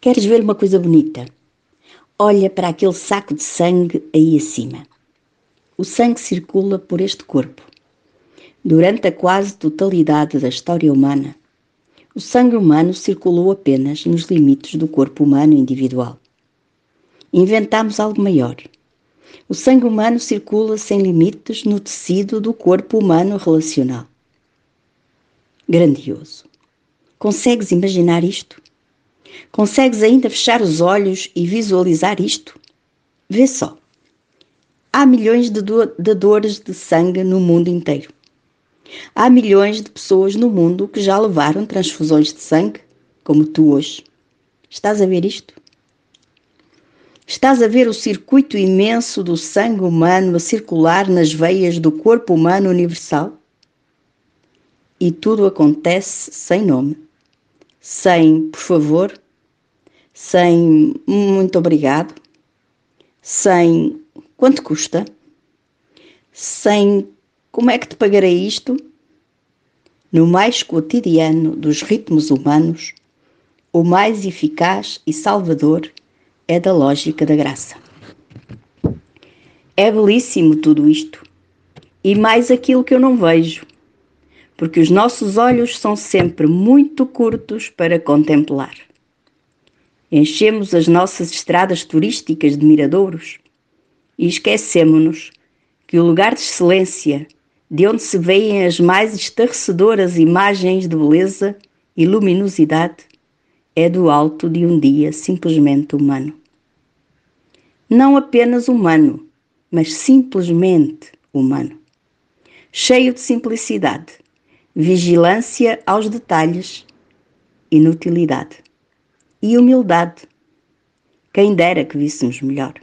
Queres ver uma coisa bonita? Olha para aquele saco de sangue aí acima. O sangue circula por este corpo. Durante a quase totalidade da história humana, o sangue humano circulou apenas nos limites do corpo humano individual. Inventámos algo maior. O sangue humano circula sem limites no tecido do corpo humano relacional. Grandioso. Consegues imaginar isto? Consegues ainda fechar os olhos e visualizar isto? Vê só. Há milhões de dadores de sangue no mundo inteiro. Há milhões de pessoas no mundo que já levaram transfusões de sangue, como tu hoje. Estás a ver isto? Estás a ver o circuito imenso do sangue humano a circular nas veias do corpo humano universal? E tudo acontece sem nome, sem por favor, sem muito obrigado, sem quanto custa, sem como é que te pagarei isto? No mais cotidiano dos ritmos humanos, o mais eficaz e salvador é da lógica da graça. É belíssimo tudo isto, e mais aquilo que eu não vejo, porque os nossos olhos são sempre muito curtos para contemplar. Enchemos as nossas estradas turísticas de miradouros e esquecemos-nos que o lugar de excelência, de onde se veem as mais estarrecedoras imagens de beleza e luminosidade, é do alto de um dia simplesmente humano. Não apenas humano, mas simplesmente humano. Cheio de simplicidade, vigilância aos detalhes, inutilidade e humildade. Quem dera que víssemos melhor.